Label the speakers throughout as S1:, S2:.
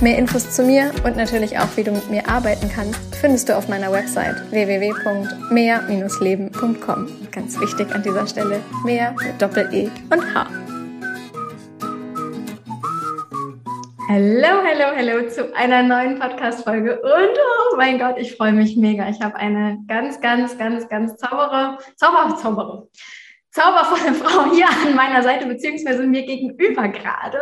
S1: Mehr Infos zu mir und natürlich auch, wie du mit mir arbeiten kannst, findest du auf meiner Website www.mehr-leben.com. Ganz wichtig an dieser Stelle, mehr mit Doppel-E und H. Hallo, hallo, hallo zu einer neuen Podcast-Folge. Und oh mein Gott, ich freue mich mega. Ich habe eine ganz, ganz, ganz, ganz zaubere, zauber, zaubere, zaubervolle Frau hier an meiner Seite, beziehungsweise mir gegenüber gerade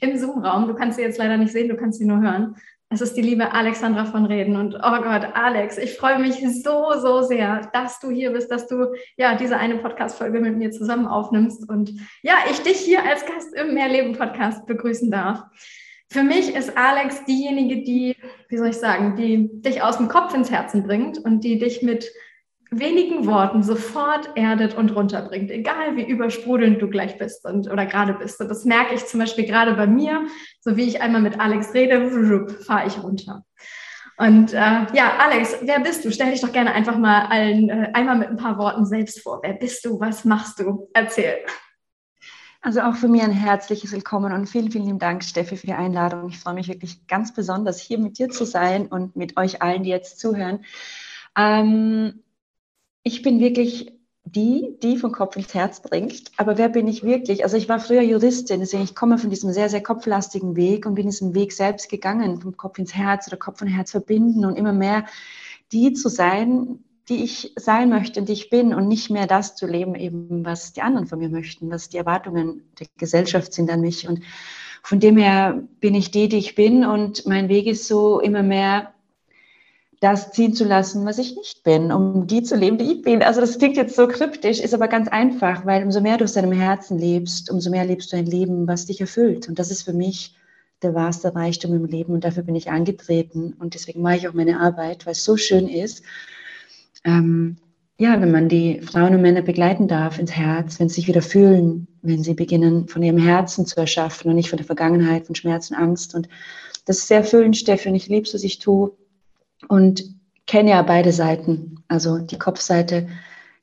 S1: im Zoom-Raum. Du kannst sie jetzt leider nicht sehen, du kannst sie nur hören. Es ist die liebe Alexandra von Reden. Und oh Gott, Alex, ich freue mich so, so sehr, dass du hier bist, dass du ja diese eine Podcast-Folge mit mir zusammen aufnimmst und ja, ich dich hier als Gast im Mehrleben-Podcast begrüßen darf. Für mich ist Alex diejenige, die, wie soll ich sagen, die dich aus dem Kopf ins Herzen bringt und die dich mit wenigen Worten sofort erdet und runterbringt, egal wie übersprudelnd du gleich bist und oder gerade bist. Und das merke ich zum Beispiel gerade bei mir, so wie ich einmal mit Alex rede, fahre ich runter. Und äh, ja, Alex, wer bist du? Stell dich doch gerne einfach mal allen äh, einmal mit ein paar Worten selbst vor. Wer bist du? Was machst du? Erzähl.
S2: Also auch von mir ein herzliches Willkommen und vielen, vielen Dank, Steffi, für die Einladung. Ich freue mich wirklich ganz besonders, hier mit dir zu sein und mit euch allen, die jetzt zuhören. Ähm, ich bin wirklich die, die von Kopf ins Herz bringt. Aber wer bin ich wirklich? Also ich war früher Juristin, deswegen ich komme von diesem sehr, sehr kopflastigen Weg und bin diesen Weg selbst gegangen, vom Kopf ins Herz oder Kopf und Herz verbinden und immer mehr die zu sein, die ich sein möchte und die ich bin und nicht mehr das zu leben, eben was die anderen von mir möchten, was die Erwartungen der Gesellschaft sind an mich. Und von dem her bin ich die, die ich bin und mein Weg ist so immer mehr das ziehen zu lassen, was ich nicht bin, um die zu leben, die ich bin. Also das klingt jetzt so kryptisch, ist aber ganz einfach, weil umso mehr du aus deinem Herzen lebst, umso mehr lebst du ein Leben, was dich erfüllt. Und das ist für mich der wahrste Reichtum im Leben und dafür bin ich angetreten und deswegen mache ich auch meine Arbeit, weil es so schön ist. Ähm, ja, wenn man die Frauen und Männer begleiten darf ins Herz, wenn sie sich wieder fühlen, wenn sie beginnen, von ihrem Herzen zu erschaffen und nicht von der Vergangenheit, von Schmerz und Angst. Und das ist sehr erfüllend, Steffi, und ich liebe es, was ich tue und kenne ja beide Seiten, also die Kopfseite,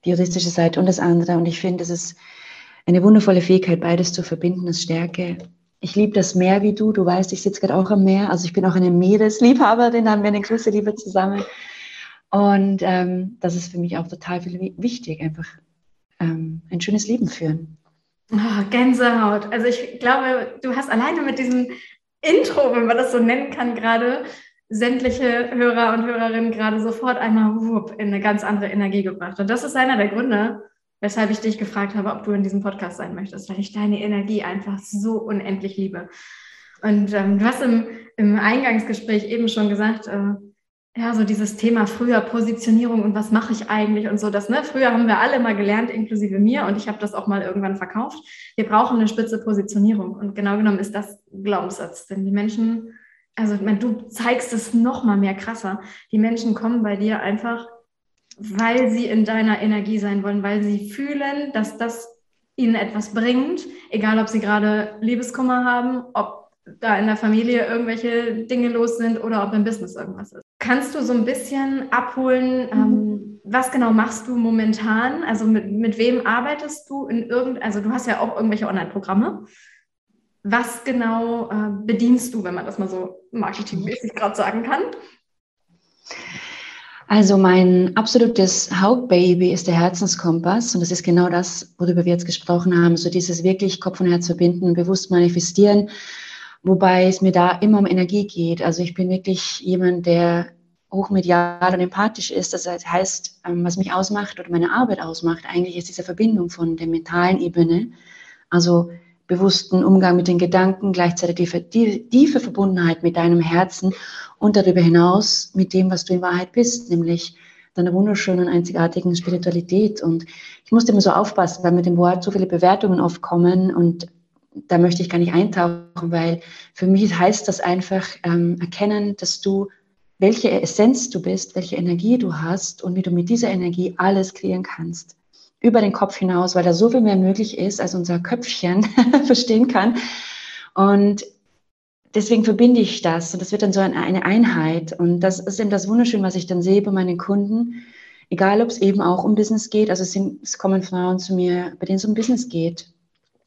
S2: die juristische Seite und das andere. Und ich finde, es ist eine wundervolle Fähigkeit, beides zu verbinden, das Stärke. Ich liebe das Meer wie du. Du weißt, ich sitze gerade auch am Meer. Also ich bin auch eine Meeresliebhaberin, haben wir eine große Liebe zusammen. Und ähm, das ist für mich auch total wichtig, einfach ähm, ein schönes Leben führen.
S1: Oh, Gänsehaut. Also ich glaube, du hast alleine mit diesem Intro, wenn man das so nennen kann, gerade sämtliche Hörer und Hörerinnen gerade sofort einmal wupp, in eine ganz andere Energie gebracht. Und das ist einer der Gründe, weshalb ich dich gefragt habe, ob du in diesem Podcast sein möchtest, weil ich deine Energie einfach so unendlich liebe. Und ähm, du hast im, im, Eingangsgespräch eben schon gesagt, äh, ja, so dieses Thema früher Positionierung und was mache ich eigentlich und so, das, ne, früher haben wir alle mal gelernt, inklusive mir, und ich habe das auch mal irgendwann verkauft. Wir brauchen eine spitze Positionierung. Und genau genommen ist das Glaubenssatz, denn die Menschen also ich meine, du zeigst es noch mal mehr krasser. Die Menschen kommen bei dir einfach, weil sie in deiner Energie sein wollen, weil sie fühlen, dass das ihnen etwas bringt, egal ob sie gerade Liebeskummer haben, ob da in der Familie irgendwelche Dinge los sind oder ob im Business irgendwas ist. Kannst du so ein bisschen abholen, ähm, mhm. was genau machst du momentan? Also mit, mit wem arbeitest du in irgend, also du hast ja auch irgendwelche Online-Programme. Was genau äh, bedienst du, wenn man das mal so marketingmäßig gerade sagen kann?
S2: Also mein absolutes Hauptbaby ist der Herzenskompass und das ist genau das, worüber wir jetzt gesprochen haben, so dieses wirklich Kopf und Herz verbinden, bewusst manifestieren, wobei es mir da immer um Energie geht. Also ich bin wirklich jemand, der hochmedial und empathisch ist. Das heißt, ähm, was mich ausmacht oder meine Arbeit ausmacht, eigentlich ist diese Verbindung von der mentalen Ebene, also bewussten Umgang mit den Gedanken, gleichzeitig die tiefe Verbundenheit mit deinem Herzen und darüber hinaus mit dem, was du in Wahrheit bist, nämlich deiner wunderschönen, einzigartigen Spiritualität. Und ich musste immer so aufpassen, weil mit dem Wort so viele Bewertungen oft kommen und da möchte ich gar nicht eintauchen, weil für mich heißt das einfach ähm, erkennen, dass du, welche Essenz du bist, welche Energie du hast und wie du mit dieser Energie alles kreieren kannst. Über den Kopf hinaus, weil da so viel mehr möglich ist, als unser Köpfchen verstehen kann. Und deswegen verbinde ich das und das wird dann so eine Einheit. Und das ist eben das Wunderschöne, was ich dann sehe bei meinen Kunden, egal ob es eben auch um Business geht. Also es, sind, es kommen Frauen zu mir, bei denen es um Business geht,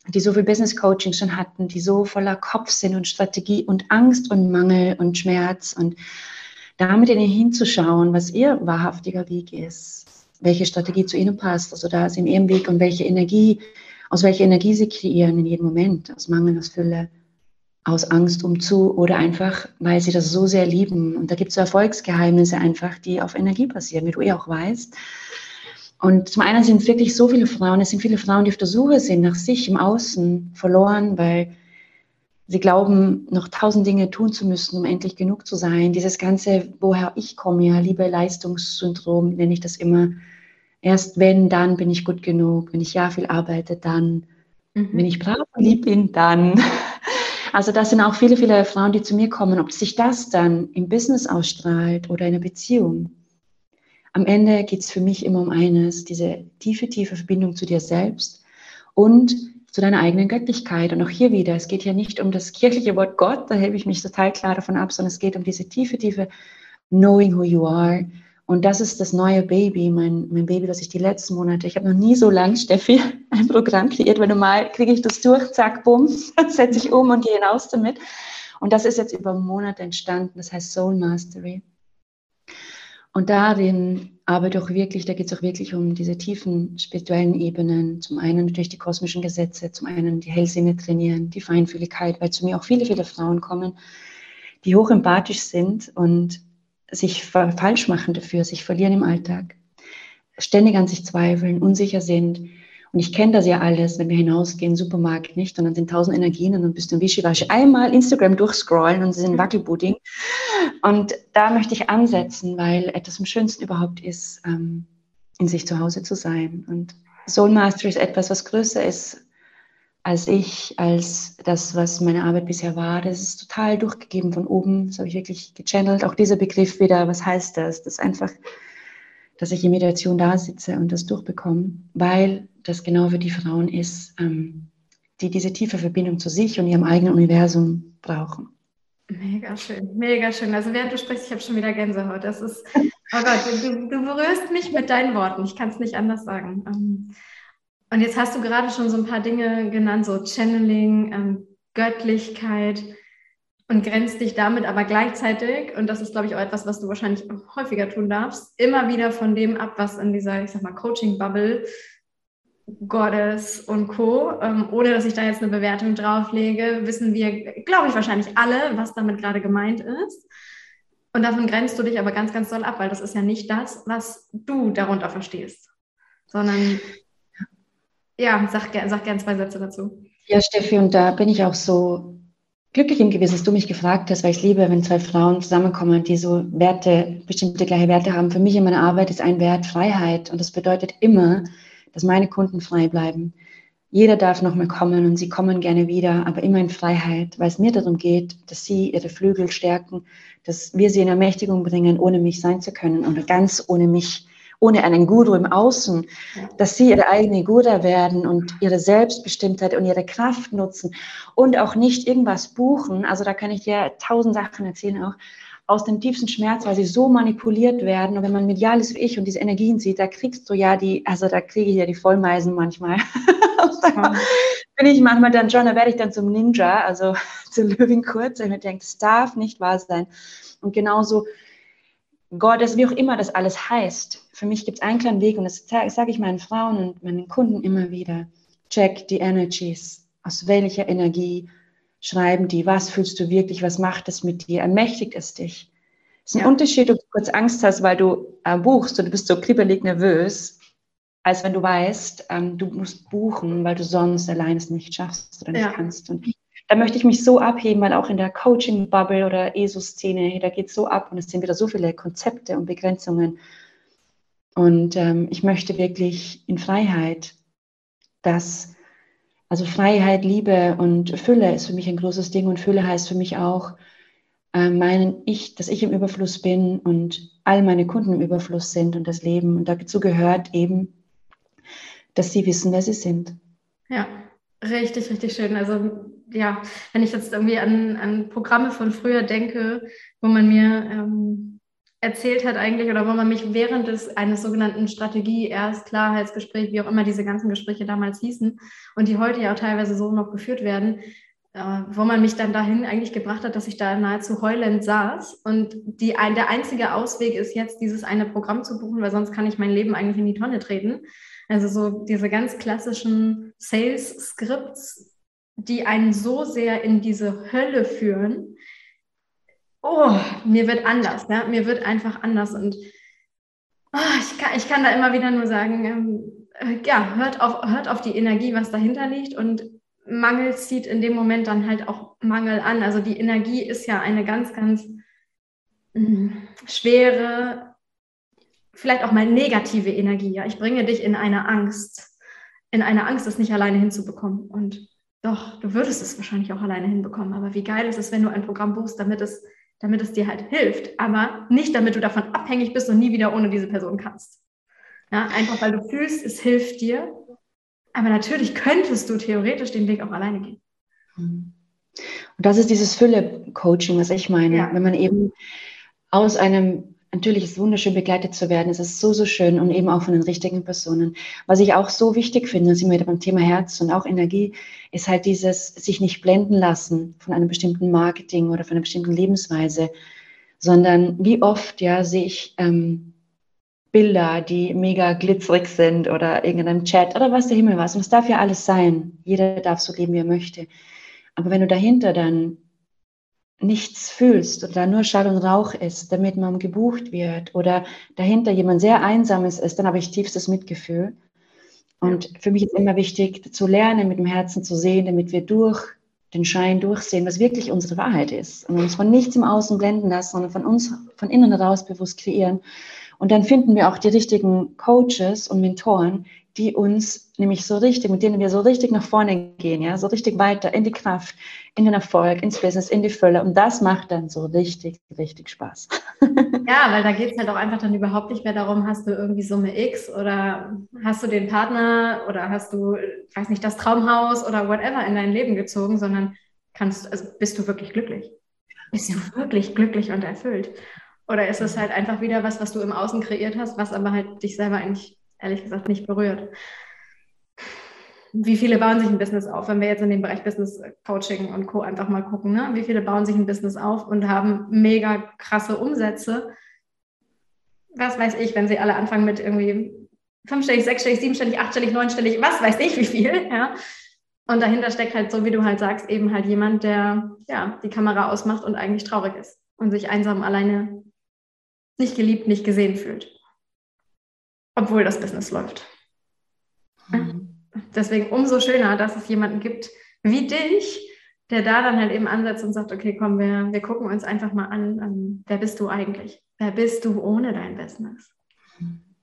S2: die so viel Business Coaching schon hatten, die so voller Kopf sind und Strategie und Angst und Mangel und Schmerz und damit ihnen hinzuschauen, was ihr wahrhaftiger Weg ist, welche Strategie zu ihnen passt, also da ist in ihrem Weg und welche Energie, aus welcher Energie sie kreieren in jedem Moment, aus Mangel, aus Fülle, aus Angst um zu oder einfach, weil sie das so sehr lieben. Und da gibt es so Erfolgsgeheimnisse einfach, die auf Energie basieren, wie du eh auch weißt. Und zum einen sind wirklich so viele Frauen, es sind viele Frauen, die auf der Suche sind nach sich im Außen verloren, weil sie glauben, noch tausend Dinge tun zu müssen, um endlich genug zu sein. Dieses ganze, woher ich komme, ja, Liebe-Leistungssyndrom nenne ich das immer. Erst wenn, dann bin ich gut genug. Wenn ich ja viel arbeite, dann. Mhm. Wenn ich brav und lieb bin, dann. Also das sind auch viele, viele Frauen, die zu mir kommen. Ob sich das dann im Business ausstrahlt oder in einer Beziehung. Am Ende geht es für mich immer um eines, diese tiefe, tiefe Verbindung zu dir selbst und zu deiner eigenen Göttlichkeit. Und auch hier wieder, es geht ja nicht um das kirchliche Wort Gott, da hebe ich mich total klar davon ab, sondern es geht um diese tiefe, tiefe Knowing who you are. Und das ist das neue Baby, mein, mein Baby, das ich die letzten Monate, ich habe noch nie so lang, Steffi, ein Programm kreiert, weil normal kriege ich das durch, zack, bumm, setze ich um und gehe hinaus damit. Und das ist jetzt über Monate entstanden, das heißt Soul Mastery. Und darin arbeite auch wirklich, da geht es auch wirklich um diese tiefen spirituellen Ebenen. Zum einen natürlich die kosmischen Gesetze, zum einen die Hellsinne trainieren, die Feinfühligkeit, weil zu mir auch viele, viele Frauen kommen, die hoch empathisch sind und sich falsch machen dafür, sich verlieren im Alltag, ständig an sich zweifeln, unsicher sind und ich kenne das ja alles, wenn wir hinausgehen, Supermarkt nicht, und dann sind tausend Energien und dann bist du im Wischiwaschi einmal Instagram durchscrollen und sie sind Wackelpudding. Und da möchte ich ansetzen, weil etwas am schönsten überhaupt ist, ähm, in sich zu Hause zu sein. Und Soul Mastery ist etwas, was größer ist als ich, als das, was meine Arbeit bisher war. Das ist total durchgegeben von oben. Das habe ich wirklich gechannelt. Auch dieser Begriff wieder, was heißt das? Das ist einfach, dass ich in Meditation da sitze und das durchbekomme, weil das genau für die Frauen ist, ähm, die diese tiefe Verbindung zu sich und ihrem eigenen Universum brauchen.
S1: Mega schön, mega schön. Also während du sprichst, ich habe schon wieder Gänsehaut. Das ist, oh Gott, du, du berührst mich mit deinen Worten. Ich kann es nicht anders sagen. Und jetzt hast du gerade schon so ein paar Dinge genannt, so Channeling, ähm, Göttlichkeit und grenzt dich damit aber gleichzeitig, und das ist, glaube ich, auch etwas, was du wahrscheinlich häufiger tun darfst, immer wieder von dem ab, was in dieser, ich sag mal, Coaching-Bubble Goddess und Co., ähm, ohne dass ich da jetzt eine Bewertung drauflege, wissen wir, glaube ich, wahrscheinlich alle, was damit gerade gemeint ist. Und davon grenzt du dich aber ganz, ganz doll ab, weil das ist ja nicht das, was du darunter verstehst, sondern ja, sag, sag gern zwei Sätze dazu.
S2: Ja, Steffi, und da bin ich auch so glücklich im Gewissen, dass du mich gefragt hast, weil ich liebe, wenn zwei Frauen zusammenkommen, die so Werte, bestimmte gleiche Werte haben. Für mich in meiner Arbeit ist ein Wert Freiheit und das bedeutet immer, dass meine Kunden frei bleiben. Jeder darf nochmal kommen und sie kommen gerne wieder, aber immer in Freiheit, weil es mir darum geht, dass sie ihre Flügel stärken, dass wir sie in Ermächtigung bringen, ohne mich sein zu können oder ganz ohne mich, ohne einen Guru im Außen, dass sie ihre eigene Guru werden und ihre Selbstbestimmtheit und ihre Kraft nutzen und auch nicht irgendwas buchen. Also da kann ich dir tausend Sachen erzählen auch aus dem tiefsten Schmerz, weil sie so manipuliert werden. Und wenn man medial ist wie ich und diese Energien sieht, da kriegst du ja die, also da kriege ich ja die Vollmeisen manchmal. da bin ich manchmal dann schon, da werde ich dann zum Ninja, also zur Löwin kurz, und ich denke, das darf nicht wahr sein. Und genauso Gott, das wie auch immer das alles heißt. Für mich gibt es einen kleinen Weg und das sage ich meinen Frauen und meinen Kunden immer wieder. Check die Energies. Aus welcher Energie schreiben die, was fühlst du wirklich, was macht es mit dir, ermächtigt es dich. Es ist ein ja. Unterschied, ob du kurz Angst hast, weil du äh, buchst und du bist so kribbelig nervös, als wenn du weißt, ähm, du musst buchen, weil du sonst allein es nicht schaffst oder nicht ja. kannst. Und da möchte ich mich so abheben, weil auch in der Coaching-Bubble oder ESO-Szene, da geht es so ab und es sind wieder so viele Konzepte und Begrenzungen. Und ähm, ich möchte wirklich in Freiheit das also Freiheit, Liebe und Fülle ist für mich ein großes Ding und Fülle heißt für mich auch, äh, meinen ich, dass ich im Überfluss bin und all meine Kunden im Überfluss sind und das Leben. Und dazu gehört eben dass sie wissen, wer sie sind.
S1: Ja, richtig, richtig schön. Also ja, wenn ich jetzt irgendwie an, an Programme von früher denke, wo man mir ähm, erzählt hat eigentlich oder wo man mich während des eines sogenannten Strategie, erst Klarheitsgespräch, wie auch immer diese ganzen Gespräche damals hießen und die heute ja auch teilweise so noch geführt werden, äh, wo man mich dann dahin eigentlich gebracht hat, dass ich da nahezu heulend saß. Und die, ein, der einzige Ausweg ist jetzt, dieses eine Programm zu buchen, weil sonst kann ich mein Leben eigentlich in die Tonne treten. Also so diese ganz klassischen Sales-Skripts, die einen so sehr in diese Hölle führen. Oh, mir wird anders, ja? mir wird einfach anders. Und oh, ich, kann, ich kann da immer wieder nur sagen, ähm, äh, ja, hört auf, hört auf die Energie, was dahinter liegt und Mangel zieht in dem Moment dann halt auch Mangel an. Also die Energie ist ja eine ganz, ganz mh, schwere, vielleicht auch mal negative Energie. Ja, ich bringe dich in eine Angst, in eine Angst, es nicht alleine hinzubekommen. Und doch, du würdest es wahrscheinlich auch alleine hinbekommen. Aber wie geil ist es, wenn du ein Programm buchst, damit es, damit es dir halt hilft, aber nicht, damit du davon abhängig bist und nie wieder ohne diese Person kannst. Ja, einfach weil du fühlst, es hilft dir aber natürlich könntest du theoretisch den Weg auch alleine gehen.
S2: Und das ist dieses Fülle-Coaching, was ich meine. Ja. Wenn man eben aus einem, natürlich ist es wunderschön begleitet zu werden, es ist so, so schön und eben auch von den richtigen Personen. Was ich auch so wichtig finde, sind wir wieder beim Thema Herz und auch Energie, ist halt dieses sich nicht blenden lassen von einem bestimmten Marketing oder von einer bestimmten Lebensweise, sondern wie oft, ja, sehe ich ähm, Bilder, die mega glitzerig sind oder irgendeinem Chat oder was der Himmel was. Und es darf ja alles sein. Jeder darf so leben, wie er möchte. Aber wenn du dahinter dann nichts fühlst oder da nur Schall und Rauch ist, damit man gebucht wird oder dahinter jemand sehr Einsames ist, dann habe ich tiefstes Mitgefühl. Und für mich ist immer wichtig zu lernen, mit dem Herzen zu sehen, damit wir durch den Schein durchsehen, was wirklich unsere Wahrheit ist. Und uns von nichts im Außen blenden lassen, sondern von uns von innen heraus bewusst kreieren. Und dann finden wir auch die richtigen Coaches und Mentoren, die uns nämlich so richtig, mit denen wir so richtig nach vorne gehen, ja, so richtig weiter in die Kraft, in den Erfolg, ins Business, in die Fülle. Und das macht dann so richtig, richtig Spaß.
S1: Ja, weil da geht es halt auch einfach dann überhaupt nicht mehr darum, hast du irgendwie Summe X oder hast du den Partner oder hast du, weiß nicht, das Traumhaus oder whatever in dein Leben gezogen, sondern kannst, also bist du wirklich glücklich? Bist du wirklich glücklich und erfüllt? Oder ist es halt einfach wieder was, was du im Außen kreiert hast, was aber halt dich selber eigentlich, ehrlich gesagt, nicht berührt? Wie viele bauen sich ein Business auf, wenn wir jetzt in den Bereich Business Coaching und Co. einfach mal gucken? Ne? Wie viele bauen sich ein Business auf und haben mega krasse Umsätze? Was weiß ich, wenn sie alle anfangen mit irgendwie fünfstellig, sechsstellig, siebenstellig, achtstellig, neunstellig, was weiß ich wie viel, ja. Und dahinter steckt halt, so wie du halt sagst, eben halt jemand, der ja die Kamera ausmacht und eigentlich traurig ist und sich einsam alleine nicht geliebt, nicht gesehen fühlt. Obwohl das Business läuft. Mhm. Deswegen umso schöner, dass es jemanden gibt wie dich, der da dann halt eben ansetzt und sagt, okay, komm, wir, wir gucken uns einfach mal an, ähm, wer bist du eigentlich? Wer bist du ohne dein Business?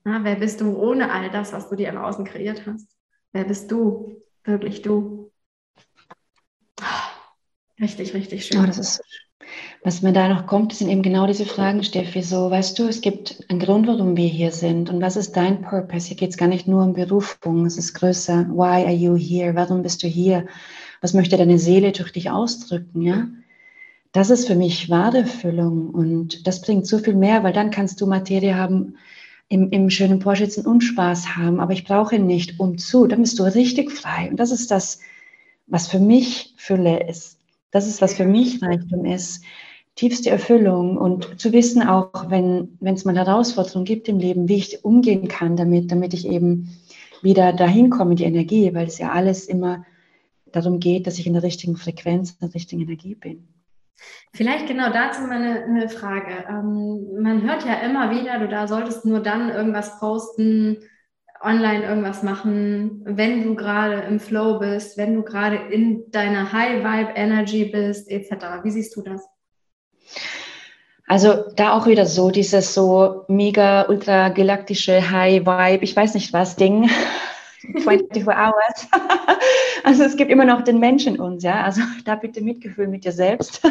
S1: Na, wer bist du ohne all das, was du dir im Außen kreiert hast? Wer bist du? Wirklich du? Richtig, richtig schön.
S2: Oh, das ist was mir da noch kommt, sind eben genau diese Fragen, Steffi. So, weißt du, es gibt einen Grund, warum wir hier sind. Und was ist dein Purpose? Hier geht es gar nicht nur um Berufung, es ist größer. Why are you here? Warum bist du hier? Was möchte deine Seele durch dich ausdrücken? Ja? Das ist für mich wahre Erfüllung. Und das bringt so viel mehr, weil dann kannst du Materie haben, im, im schönen Porsche sitzen und Spaß haben. Aber ich brauche ihn nicht um zu. Dann bist du richtig frei. Und das ist das, was für mich Fülle ist. Das ist, was für mich Reichtum ist tiefste Erfüllung und zu wissen auch, wenn es mal Herausforderungen gibt im Leben, wie ich umgehen kann damit, damit ich eben wieder dahin komme, die Energie, weil es ja alles immer darum geht, dass ich in der richtigen Frequenz, in der richtigen Energie bin.
S1: Vielleicht genau dazu meine eine Frage. Ähm, man hört ja immer wieder, du da solltest nur dann irgendwas posten, online irgendwas machen, wenn du gerade im Flow bist, wenn du gerade in deiner High Vibe Energy bist, etc. Wie siehst du das?
S2: Also da auch wieder so dieses so mega ultra galaktische High Vibe, ich weiß nicht was Ding. 24 Hours. also es gibt immer noch den Menschen in uns, ja. Also da bitte Mitgefühl mit dir selbst.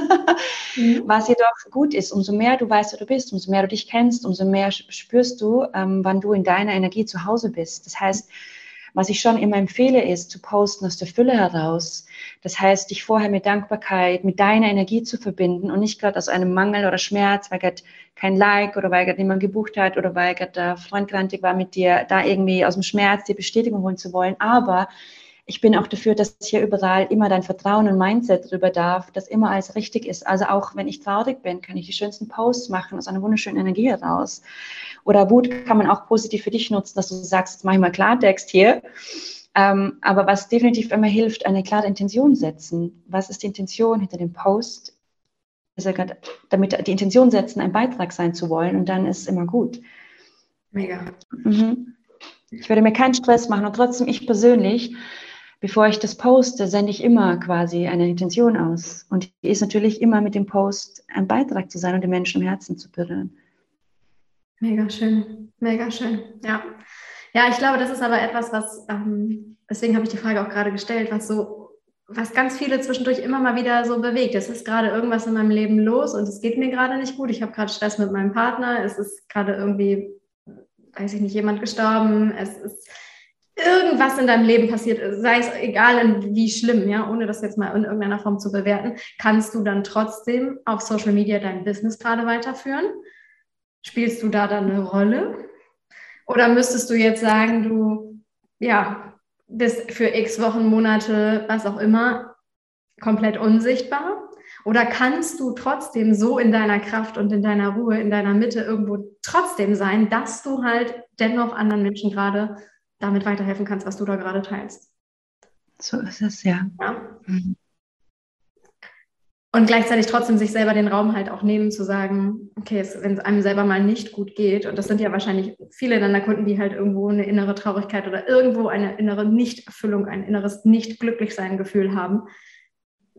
S2: mhm. Was jedoch gut ist, umso mehr du weißt, wer du bist, umso mehr du dich kennst, umso mehr spürst du, ähm, wann du in deiner Energie zu Hause bist. Das heißt, Was ich schon immer empfehle, ist zu posten aus der Fülle heraus. Das heißt, dich vorher mit Dankbarkeit, mit deiner Energie zu verbinden und nicht gerade aus einem Mangel oder Schmerz, weil gerade kein Like oder weil gerade niemand gebucht hat oder weil gerade der Freund grantig war mit dir, da irgendwie aus dem Schmerz die Bestätigung holen zu wollen. Aber ich bin auch dafür, dass hier überall immer dein Vertrauen und Mindset drüber darf, dass immer alles richtig ist. Also auch wenn ich traurig bin, kann ich die schönsten Posts machen aus einer wunderschönen Energie heraus. Oder Wut kann man auch positiv für dich nutzen, dass du sagst, jetzt mache ich mal Klartext hier. Ähm, aber was definitiv immer hilft, eine klare Intention setzen. Was ist die Intention hinter dem Post? Also damit die Intention setzen, ein Beitrag sein zu wollen und dann ist es immer gut.
S1: Mega.
S2: Mhm. Ich würde mir keinen Stress machen und trotzdem ich persönlich bevor ich das poste, sende ich immer quasi eine Intention aus. Und die ist natürlich immer mit dem Post ein Beitrag zu sein und den Menschen im Herzen zu berühren.
S1: Mega schön, mega schön. Ja. Ja, ich glaube, das ist aber etwas, was, ähm, deswegen habe ich die Frage auch gerade gestellt, was so, was ganz viele zwischendurch immer mal wieder so bewegt. Es ist gerade irgendwas in meinem Leben los und es geht mir gerade nicht gut. Ich habe gerade Stress mit meinem Partner. Es ist gerade irgendwie, weiß ich nicht, jemand gestorben. Es ist irgendwas in deinem Leben passiert ist, sei es egal wie schlimm, ja, ohne das jetzt mal in irgendeiner Form zu bewerten, kannst du dann trotzdem auf Social Media dein Business gerade weiterführen? Spielst du da dann eine Rolle? Oder müsstest du jetzt sagen, du, ja, bist für x Wochen, Monate, was auch immer, komplett unsichtbar? Oder kannst du trotzdem so in deiner Kraft und in deiner Ruhe, in deiner Mitte irgendwo trotzdem sein, dass du halt dennoch anderen Menschen gerade damit weiterhelfen kannst, was du da gerade teilst.
S2: So ist es, ja. ja. Mhm.
S1: Und gleichzeitig trotzdem sich selber den Raum halt auch nehmen, zu sagen, okay, wenn es einem selber mal nicht gut geht, und das sind ja wahrscheinlich viele deiner Kunden, die halt irgendwo eine innere Traurigkeit oder irgendwo eine innere Nichterfüllung, ein inneres Nicht-Glücklichsein-Gefühl haben,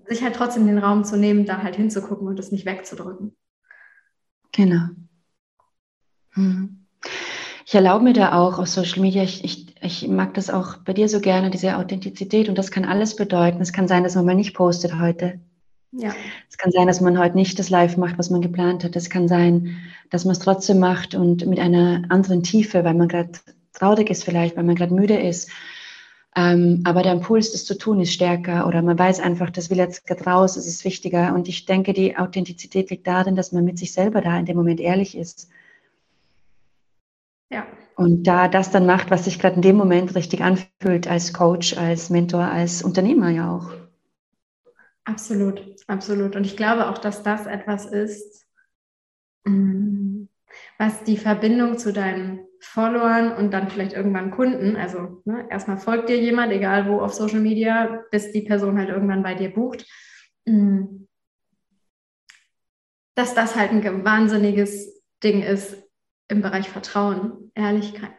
S1: sich halt trotzdem den Raum zu nehmen, da halt hinzugucken und es nicht wegzudrücken.
S2: Genau. Mhm. Ich erlaube mir da auch auf Social Media, ich, ich, ich mag das auch bei dir so gerne, diese Authentizität. Und das kann alles bedeuten. Es kann sein, dass man mal nicht postet heute. Ja. Es kann sein, dass man heute nicht das Live macht, was man geplant hat. Es kann sein, dass man es trotzdem macht und mit einer anderen Tiefe, weil man gerade traurig ist vielleicht, weil man gerade müde ist. Ähm, aber der Impuls, das zu tun, ist stärker oder man weiß einfach, das will jetzt gerade raus, es ist wichtiger. Und ich denke, die Authentizität liegt darin, dass man mit sich selber da in dem Moment ehrlich ist ja. Und da das dann macht, was sich gerade in dem Moment richtig anfühlt, als Coach, als Mentor, als Unternehmer ja auch.
S1: Absolut, absolut. Und ich glaube auch, dass das etwas ist, mm, was die Verbindung zu deinen Followern und dann vielleicht irgendwann Kunden, also ne, erstmal folgt dir jemand, egal wo auf Social Media, bis die Person halt irgendwann bei dir bucht, mm, dass das halt ein wahnsinniges Ding ist, im Bereich Vertrauen, Ehrlichkeit.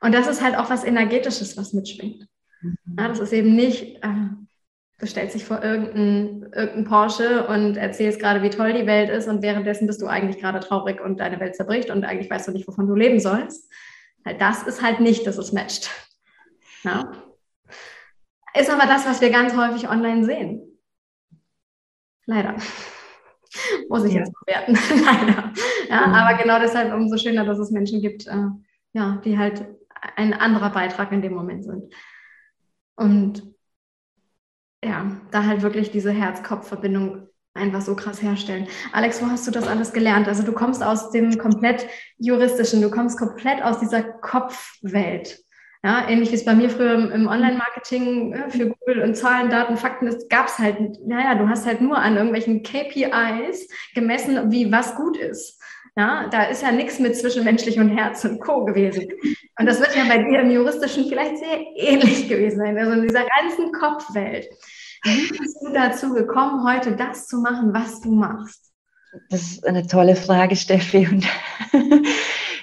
S1: Und das ist halt auch was Energetisches, was mitschwingt. Mhm. Ja, das ist eben nicht, äh, du stellst dich vor irgendeinen irgendein Porsche und erzählst gerade, wie toll die Welt ist und währenddessen bist du eigentlich gerade traurig und deine Welt zerbricht und eigentlich weißt du nicht, wovon du leben sollst. Halt das ist halt nicht, dass es matcht. Ja. Ist aber das, was wir ganz häufig online sehen. Leider. Muss ich ja. jetzt bewerten. Leider. Ja, mhm. Aber genau deshalb umso schöner, dass es Menschen gibt, äh, ja, die halt ein anderer Beitrag in dem Moment sind. Und ja, da halt wirklich diese Herz-Kopf-Verbindung einfach so krass herstellen. Alex, wo hast du das alles gelernt? Also du kommst aus dem komplett juristischen, du kommst komplett aus dieser Kopfwelt. Ja, ähnlich wie es bei mir früher im Online-Marketing äh, für Google und Zahlen, Daten, Fakten, das gab es halt, naja, du hast halt nur an irgendwelchen KPIs gemessen, wie was gut ist. Ja, da ist ja nichts mit zwischenmenschlich und Herz und Co. gewesen. Und das wird ja bei dir im Juristischen vielleicht sehr ähnlich gewesen sein, also in dieser ganzen Kopfwelt. Wie bist du dazu gekommen, heute das zu machen, was du machst?
S2: Das ist eine tolle Frage, Steffi. Und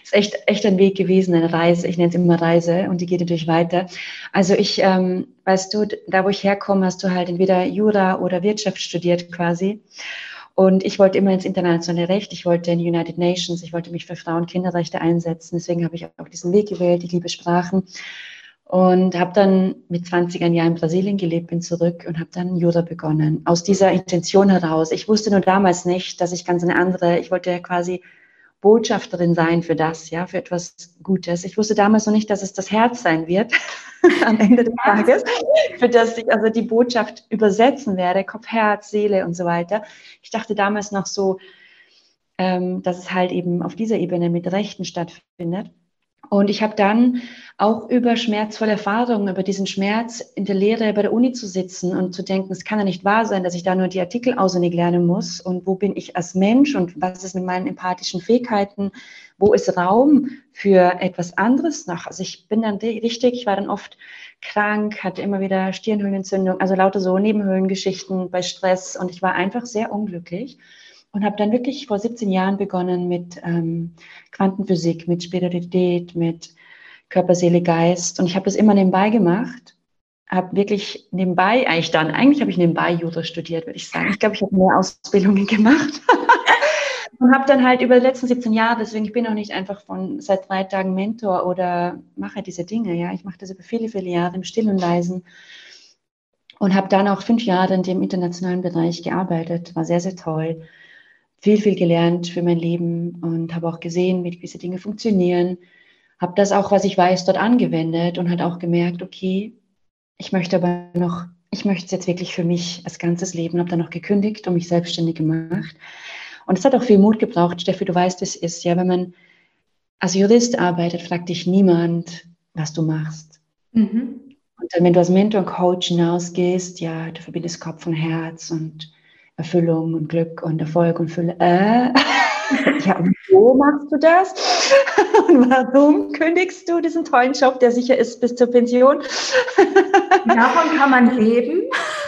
S2: ist echt, echt ein Weg gewesen, eine Reise. Ich nenne es immer Reise und die geht natürlich weiter. Also ich, ähm, weißt du, da wo ich herkomme, hast du halt entweder Jura oder Wirtschaft studiert quasi. Und ich wollte immer ins internationale Recht, ich wollte in United Nations, ich wollte mich für Frauen- und Kinderrechte einsetzen. Deswegen habe ich auch diesen Weg gewählt, ich liebe Sprachen. Und habe dann mit 20 Jahren in Brasilien gelebt, bin zurück und habe dann Jura begonnen. Aus dieser Intention heraus. Ich wusste nur damals nicht, dass ich ganz eine andere, ich wollte quasi Botschafterin sein für das, ja, für etwas Gutes. Ich wusste damals noch nicht, dass es das Herz sein wird am Ende des Tages, für das ich also die Botschaft übersetzen werde, Kopf, Herz, Seele und so weiter. Ich dachte damals noch so, ähm, dass es halt eben auf dieser Ebene mit Rechten stattfindet. Und ich habe dann auch über schmerzvolle Erfahrungen, über diesen Schmerz in der Lehre bei der Uni zu sitzen und zu denken, es kann ja nicht wahr sein, dass ich da nur die Artikel auswendig lernen muss. Und wo bin ich als Mensch und was ist mit meinen empathischen Fähigkeiten, wo ist Raum für etwas anderes noch. Also ich bin dann richtig, ich war dann oft krank, hatte immer wieder Stirnhöhlenentzündung, also lauter so Nebenhöhlengeschichten bei Stress. Und ich war einfach sehr unglücklich und habe dann wirklich vor 17 Jahren begonnen mit ähm, Quantenphysik, mit Spiritualität, mit Körper, Seele, Geist. Und ich habe das immer nebenbei gemacht. Habe wirklich nebenbei, eigentlich dann, eigentlich habe ich nebenbei Jura studiert, würde ich sagen. Ich glaube, ich habe mehr Ausbildungen gemacht. und habe dann halt über die letzten 17 Jahre, deswegen ich bin auch nicht einfach von seit drei Tagen Mentor oder mache diese Dinge. Ja, ich mache das über viele, viele Jahre im Stillen und Leisen und habe dann auch fünf Jahre in dem internationalen Bereich gearbeitet. War sehr, sehr toll viel, viel gelernt für mein Leben und habe auch gesehen, wie gewisse Dinge funktionieren. Habe das auch, was ich weiß, dort angewendet und hat auch gemerkt, okay, ich möchte aber noch, ich möchte es jetzt wirklich für mich als ganzes Leben, habe dann noch gekündigt und mich selbstständig gemacht. Und es hat auch viel Mut gebraucht. Steffi, du weißt, es ist ja, wenn man als Jurist arbeitet, fragt dich niemand, was du machst. Mhm. Und dann, wenn du als Mentor und Coach hinausgehst, ja, du verbindest Kopf und Herz und Erfüllung und Glück und Erfolg und Fülle. Äh, ja, und wo machst du das? Und warum kündigst du diesen tollen Job, der sicher ist bis zur Pension?
S1: Davon kann man leben.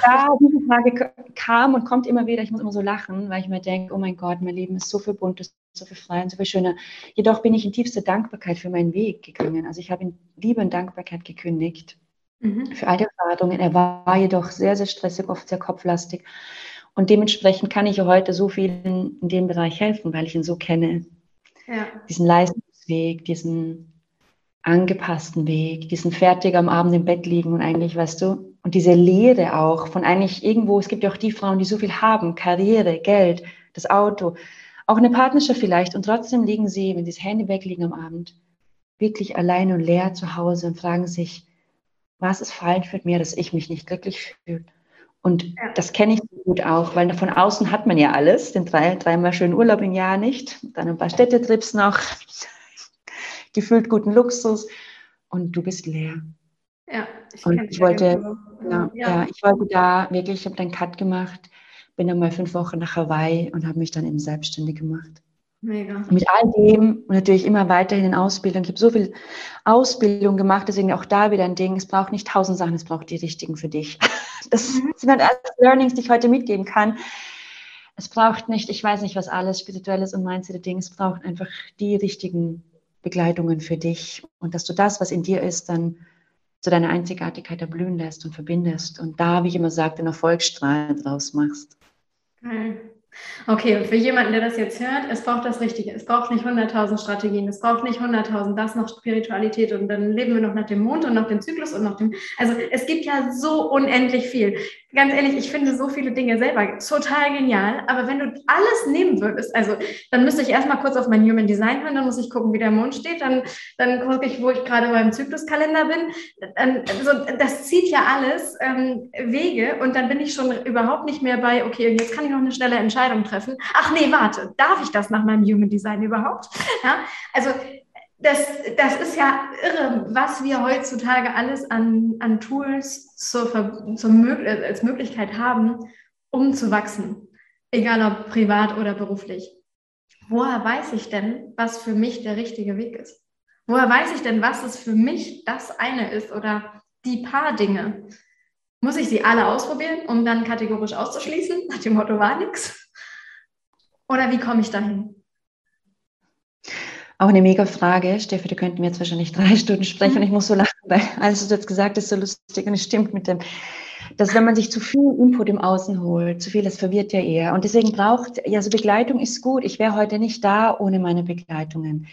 S2: Ja, diese Frage kam und kommt immer wieder. Ich muss immer so lachen, weil ich mir denke, oh mein Gott, mein Leben ist so viel bunter, so viel freier und so viel schöner. Jedoch bin ich in tiefster Dankbarkeit für meinen Weg gegangen. Also ich habe in Liebe und Dankbarkeit gekündigt mhm. für all die Erfahrungen. Er war jedoch sehr, sehr stressig, oft sehr kopflastig. Und dementsprechend kann ich heute so vielen in dem Bereich helfen, weil ich ihn so kenne. Ja. Diesen Leistungsweg, diesen angepassten Weg, diesen fertig am Abend im Bett liegen und eigentlich, weißt du, und diese Lehre auch von eigentlich irgendwo, es gibt ja auch die Frauen, die so viel haben, Karriere, Geld, das Auto, auch eine Partnerschaft vielleicht und trotzdem liegen sie, wenn sie das Handy weglegen am Abend, wirklich allein und leer zu Hause und fragen sich, was ist falsch mit mir, dass ich mich nicht glücklich fühle? Und ja. das kenne ich gut auch, weil von außen hat man ja alles, den drei, dreimal schönen Urlaub im Jahr nicht, dann ein paar Städtetrips noch, gefühlt guten Luxus und du bist leer. Ja, ich und ich wollte, ja, ja. ja, ich wollte da wirklich, ich habe dann Cut gemacht, bin dann mal fünf Wochen nach Hawaii und habe mich dann eben selbstständig gemacht. Mega. Mit all dem und natürlich immer weiterhin in Ausbildung. Ich habe so viel Ausbildung gemacht, deswegen auch da wieder ein Ding. Es braucht nicht tausend Sachen, es braucht die richtigen für dich. Das mhm. sind halt alles Learnings, die ich heute mitgeben kann. Es braucht nicht, ich weiß nicht, was alles spirituelles und Mindset-Ding, es braucht einfach die richtigen Begleitungen für dich und dass du das, was in dir ist, dann zu deiner Einzigartigkeit erblühen lässt und verbindest und da, wie ich immer sage, den Erfolgsstrahl draus machst.
S1: Geil. Okay, und für jemanden, der das jetzt hört, es braucht das Richtige. Es braucht nicht 100.000 Strategien, es braucht nicht 100.000, das noch Spiritualität und dann leben wir noch nach dem Mond und nach dem Zyklus und nach dem. Also es gibt ja so unendlich viel ganz ehrlich, ich finde so viele Dinge selber total genial, aber wenn du alles nehmen würdest, also dann müsste ich erstmal kurz auf mein Human Design hören, dann muss ich gucken, wie der Mond steht, dann, dann gucke ich, wo ich gerade beim Zykluskalender bin. Also, das zieht ja alles ähm, Wege und dann bin ich schon überhaupt nicht mehr bei, okay, jetzt kann ich noch eine schnelle Entscheidung treffen. Ach nee, warte, darf ich das nach meinem Human Design überhaupt? Ja, also das, das ist ja irre, was wir heutzutage alles an, an Tools zur, zur, als Möglichkeit haben, um zu wachsen, egal ob privat oder beruflich. Woher weiß ich denn, was für mich der richtige Weg ist? Woher weiß ich denn, was es für mich das eine ist oder die paar Dinge? Muss ich sie alle ausprobieren, um dann kategorisch auszuschließen? Nach dem Motto war nichts? Oder wie komme ich dahin?
S2: Auch eine mega Frage. Steffi, da könnten wir jetzt wahrscheinlich drei Stunden sprechen und ich muss so lachen, weil alles, was du jetzt gesagt hast, so lustig und es stimmt mit dem, dass wenn man sich zu viel Input im Außen holt, zu viel, das verwirrt ja eher. Und deswegen braucht, ja, so Begleitung ist gut. Ich wäre heute nicht da ohne meine Begleitungen.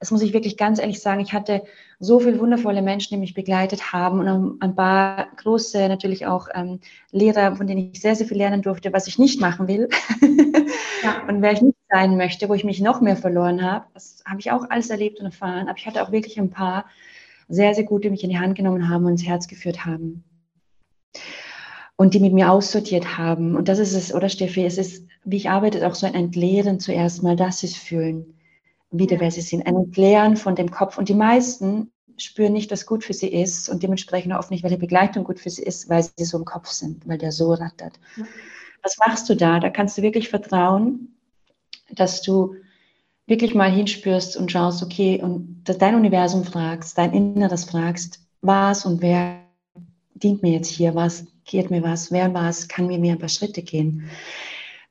S2: Das muss ich wirklich ganz ehrlich sagen. Ich hatte so viele wundervolle Menschen, die mich begleitet haben und ein paar große, natürlich auch ähm, Lehrer, von denen ich sehr, sehr viel lernen durfte, was ich nicht machen will. Ja. und wer ich nicht sein möchte, wo ich mich noch mehr verloren habe. Das habe ich auch alles erlebt und erfahren. Aber ich hatte auch wirklich ein paar sehr, sehr gute, die mich in die Hand genommen haben und ins Herz geführt haben. Und die mit mir aussortiert haben. Und das ist es, oder Steffi? Es ist, wie ich arbeite, auch so ein Entleeren zuerst mal, dass sie es fühlen, wieder ja. wer sie sind. Ein Entleeren von dem Kopf. Und die meisten spüren nicht, was gut für sie ist und dementsprechend oft nicht, welche Begleitung gut für sie ist, weil sie so im Kopf sind, weil der so rattert. Ja. Was machst du da? Da kannst du wirklich vertrauen, dass du wirklich mal hinspürst und schaust, okay, und dein Universum fragst, dein Inneres fragst, was und wer dient mir jetzt hier, was geht mir was, wer was, kann mir mehr ein paar Schritte gehen.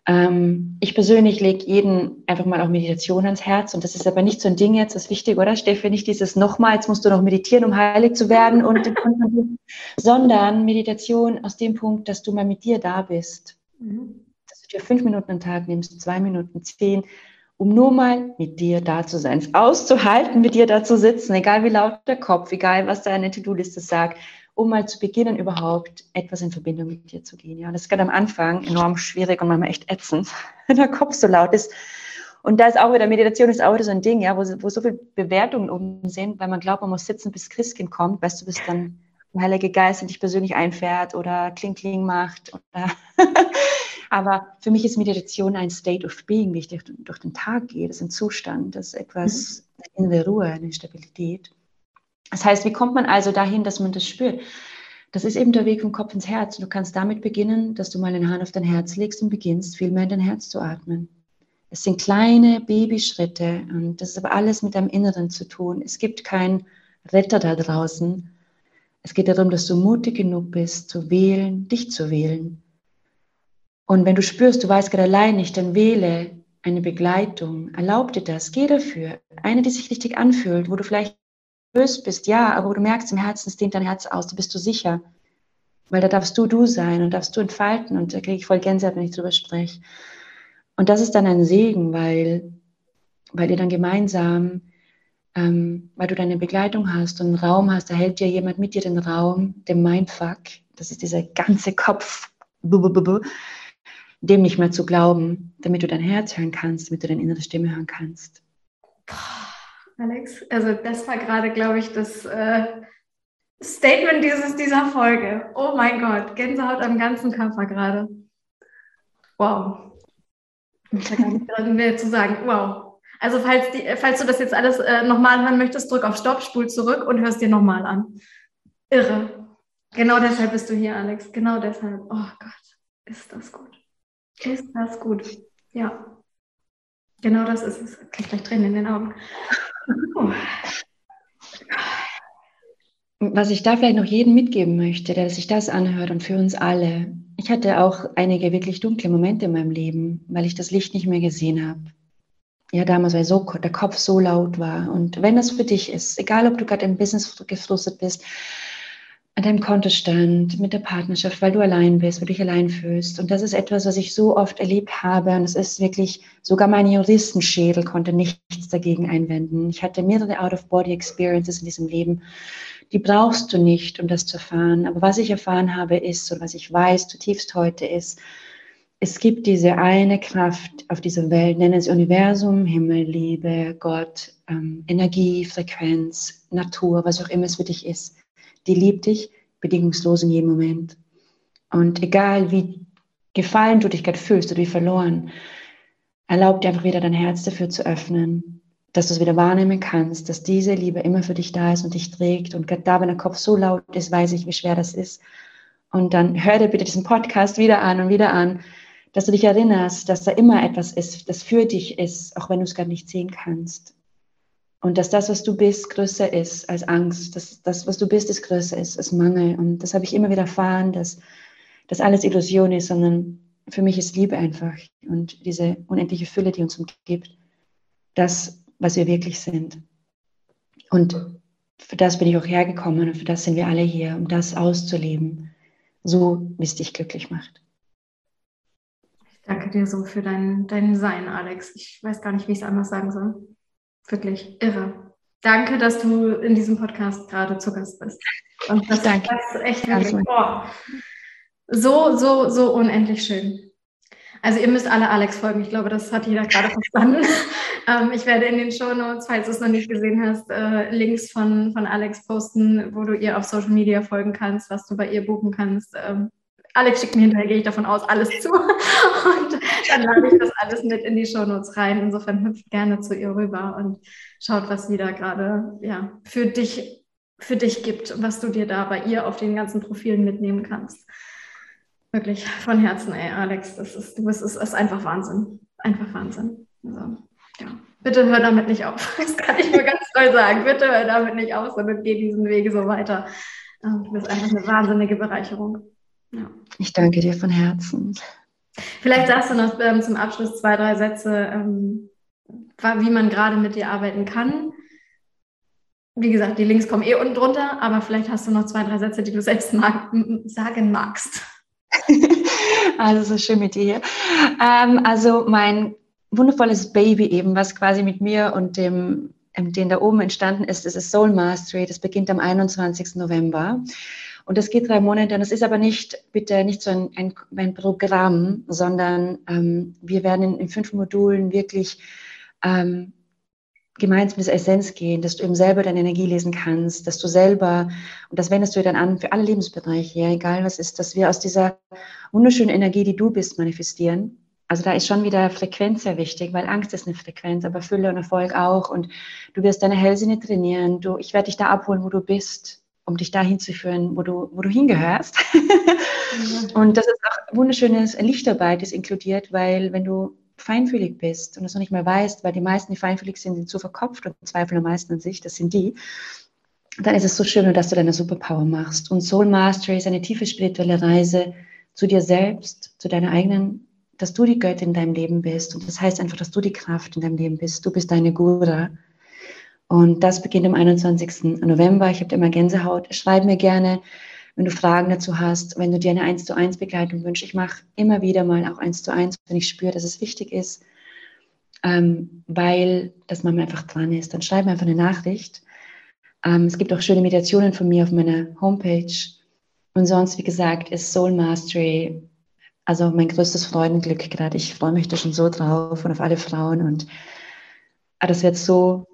S2: Ähm, ich persönlich lege jeden einfach mal auch Meditation ans Herz und das ist aber nicht so ein Ding jetzt, das ist wichtig, oder Steffi, nicht dieses nochmal, jetzt musst du noch meditieren, um heilig zu werden, und sondern Meditation aus dem Punkt, dass du mal mit dir da bist. Mhm. Dir fünf Minuten am Tag nimmst, zwei Minuten, zehn, um nur mal mit dir da zu sein, es auszuhalten, mit dir da zu sitzen, egal wie laut der Kopf, egal was deine To-Do-Liste sagt, um mal zu beginnen, überhaupt etwas in Verbindung mit dir zu gehen. Ja, das ist gerade am Anfang enorm schwierig und manchmal echt ätzend, wenn der Kopf so laut ist. Und da ist auch wieder, Meditation ist auch wieder so ein Ding, ja, wo, wo so viele Bewertungen oben sind, weil man glaubt, man muss sitzen, bis Christkind kommt, weißt du, bis dann der Heilige Geist in dich persönlich einfährt oder Kling Kling macht. Oder Aber für mich ist Meditation ein State of Being, wie ich durch, durch den Tag gehe. Das ist ein Zustand, das ist etwas, mhm. eine Ruhe, eine Stabilität. Das heißt, wie kommt man also dahin, dass man das spürt? Das ist eben der Weg vom Kopf ins Herz. du kannst damit beginnen, dass du mal den Hand auf dein Herz legst und beginnst, viel mehr in dein Herz zu atmen. Es sind kleine Babyschritte und das ist aber alles mit deinem Inneren zu tun. Es gibt keinen Retter da draußen. Es geht darum, dass du mutig genug bist, zu wählen, dich zu wählen. Und wenn du spürst, du weißt gerade allein nicht, dann wähle eine Begleitung. Erlaub dir das, geh dafür. Eine, die sich richtig anfühlt, wo du vielleicht nervös bist, ja, aber wo du merkst, im Herzen dehnt dein Herz aus, da bist du sicher. Weil da darfst du du sein und darfst du entfalten und da kriege ich voll Gänsehaut, wenn ich drüber spreche. Und das ist dann ein Segen, weil, weil ihr dann gemeinsam, ähm, weil du deine Begleitung hast und einen Raum hast, da hält dir jemand mit dir den Raum, dem Mindfuck, das ist dieser ganze Kopf, dem nicht mehr zu glauben, damit du dein Herz hören kannst, damit du deine innere Stimme hören kannst.
S1: Alex. Also das war gerade, glaube ich, das äh, Statement dieses, dieser Folge. Oh mein Gott, Gänsehaut am ganzen Körper gerade. Wow. Ich habe gar nicht mehr zu sagen. Wow. Also falls, die, falls du das jetzt alles äh, nochmal hören möchtest, drück auf Stopp, spul zurück und hörst dir nochmal an. Irre. Genau deshalb bist du hier, Alex. Genau deshalb. Oh Gott, ist das gut. Ist das gut. Ja. Genau das ist es. Ich kriege gleich Tränen in den Augen.
S2: Was ich da vielleicht noch jedem mitgeben möchte, der sich das anhört und für uns alle. Ich hatte auch einige wirklich dunkle Momente in meinem Leben, weil ich das Licht nicht mehr gesehen habe. Ja, damals, weil so, der Kopf so laut war. Und wenn das für dich ist, egal ob du gerade im Business gefrustet bist, an deinem Kontostand, mit der Partnerschaft, weil du allein bist, weil du dich allein fühlst. Und das ist etwas, was ich so oft erlebt habe. Und es ist wirklich, sogar mein Juristenschädel konnte nichts dagegen einwenden. Ich hatte mehrere Out-of-Body-Experiences in diesem Leben. Die brauchst du nicht, um das zu erfahren. Aber was ich erfahren habe, ist, oder was ich weiß zutiefst heute ist, es gibt diese eine Kraft auf dieser Welt, nennen es Universum, Himmel, Liebe, Gott, ähm, Energie, Frequenz, Natur, was auch immer es für dich ist die liebt dich bedingungslos in jedem Moment. Und egal wie gefallen du dich gerade fühlst oder wie verloren, erlaub dir einfach wieder dein Herz dafür zu öffnen, dass du es wieder wahrnehmen kannst, dass diese Liebe immer für dich da ist und dich trägt. Und gerade da, wenn der Kopf so laut ist, weiß ich, wie schwer das ist. Und dann hör dir bitte diesen Podcast wieder an und wieder an, dass du dich erinnerst, dass da immer etwas ist, das für dich ist, auch wenn du es gerade nicht sehen kannst. Und dass das, was du bist, größer ist als Angst. Dass das, was du bist, ist größer ist als Mangel. Und das habe ich immer wieder erfahren, dass das alles Illusion ist, sondern für mich ist Liebe einfach und diese unendliche Fülle, die uns umgibt, das, was wir wirklich sind. Und für das bin ich auch hergekommen und für das sind wir alle hier, um das auszuleben, so wie es dich glücklich macht.
S1: Ich danke dir so für dein, dein Sein, Alex. Ich weiß gar nicht, wie ich es anders sagen soll. Wirklich irre. Danke, dass du in diesem Podcast gerade zu Gast bist. Und das, Danke. das ist echt wirklich, oh, so, so, so unendlich schön. Also ihr müsst alle Alex folgen. Ich glaube, das hat jeder gerade verstanden. ähm, ich werde in den Show Notes, falls du es noch nicht gesehen hast, äh, Links von, von Alex posten, wo du ihr auf Social Media folgen kannst, was du bei ihr buchen kannst. Ähm, Alex schickt mir hinterher, gehe ich davon aus, alles zu. Und dann lade ich das alles mit in die Show Notes rein. Insofern hüpft gerne zu ihr rüber und schaut, was sie da gerade ja, für, dich, für dich gibt, was du dir da bei ihr auf den ganzen Profilen mitnehmen kannst. Wirklich von Herzen, ey, Alex, das ist, du bist, es ist einfach Wahnsinn. Einfach Wahnsinn. Also, ja. Bitte hör damit nicht auf. Das kann ich nur ganz toll sagen. Bitte hör damit nicht auf, sondern geh diesen Weg so weiter. Ähm, du bist einfach eine wahnsinnige Bereicherung.
S2: Ja. Ich danke dir von Herzen.
S1: Vielleicht sagst du noch ähm, zum Abschluss zwei, drei Sätze, ähm, wie man gerade mit dir arbeiten kann. Wie gesagt, die Links kommen eh unten drunter, aber vielleicht hast du noch zwei, drei Sätze, die du selbst mag sagen magst.
S2: also so schön mit dir hier. Ähm, also mein wundervolles Baby eben, was quasi mit mir und dem, ähm, den da oben entstanden ist, das ist Soul Mastery. Das beginnt am 21. November. Und das geht drei Monate. Und das ist aber nicht, bitte nicht so ein, ein, ein Programm, sondern ähm, wir werden in, in, fünf Modulen wirklich ähm, gemeinsam mit Essenz gehen, dass du eben selber deine Energie lesen kannst, dass du selber, und das wendest du dann an für alle Lebensbereiche, egal was ist, dass wir aus dieser wunderschönen Energie, die du bist, manifestieren. Also da ist schon wieder Frequenz sehr wichtig, weil Angst ist eine Frequenz, aber Fülle und Erfolg auch. Und du wirst deine Hellsinne trainieren. Du, ich werde dich da abholen, wo du bist, um dich dahin zu führen, wo du, wo du hingehörst. und das ist auch wunderschönes Lichtarbeit, ist inkludiert, weil wenn du feinfühlig bist und das noch nicht mal weißt, weil die meisten, die feinfühlig sind, sind zu verkopft und zweifeln am meisten an sich, das sind die, dann ist es so schön, dass du deine Superpower machst. Und Soul Mastery ist eine tiefe spirituelle Reise zu dir selbst, zu deiner eigenen, dass du die Göttin in deinem Leben bist. Und das heißt einfach, dass du die Kraft in deinem Leben bist. Du bist deine Gura. Und das beginnt am 21. November. Ich habe immer Gänsehaut. Schreib mir gerne, wenn du Fragen dazu hast, wenn du dir eine 1 zu 1 Begleitung wünschst. Ich mache immer wieder mal auch 1 zu 1, wenn ich spüre, dass es wichtig ist, ähm, weil das Mama einfach dran ist. Dann schreib mir einfach eine Nachricht. Ähm, es gibt auch schöne Meditationen von mir auf meiner Homepage. Und sonst, wie gesagt, ist Soul Mastery also mein größtes Freudenglück gerade. Ich freue mich da schon so drauf und auf alle Frauen. Und ah, das wird so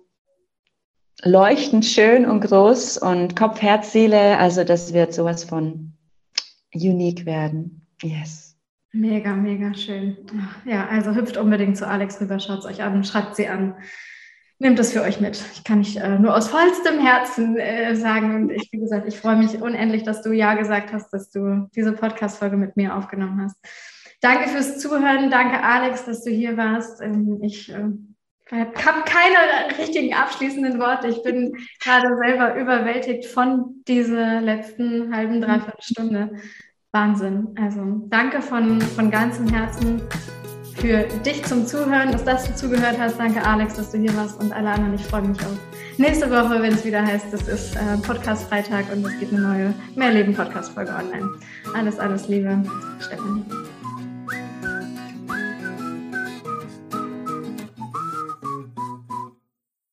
S2: leuchtend schön und groß und Kopf, Herz, Seele. Also das wird sowas von unique werden. Yes.
S1: Mega, mega schön. Ja, also hüpft unbedingt zu Alex rüber, schaut es euch an, schreibt sie an. Nehmt es für euch mit. Ich kann nicht äh, nur aus vollstem Herzen äh, sagen. Und ich, wie gesagt, ich freue mich unendlich, dass du Ja gesagt hast, dass du diese Podcast-Folge mit mir aufgenommen hast. Danke fürs Zuhören. Danke, Alex, dass du hier warst. Ähm, ich äh, ich habe keine richtigen abschließenden Worte. Ich bin gerade selber überwältigt von dieser letzten halben, dreiviertel Stunde. Wahnsinn. Also danke von, von ganzem Herzen für dich zum Zuhören, dass, dass du zugehört hast. Danke, Alex, dass du hier warst und alle anderen. Ich freue mich auf nächste Woche, wenn es wieder heißt, es ist äh, Podcast Freitag und es gibt eine neue Mehrleben Podcast Folge online. Alles, alles Liebe, Stefanie.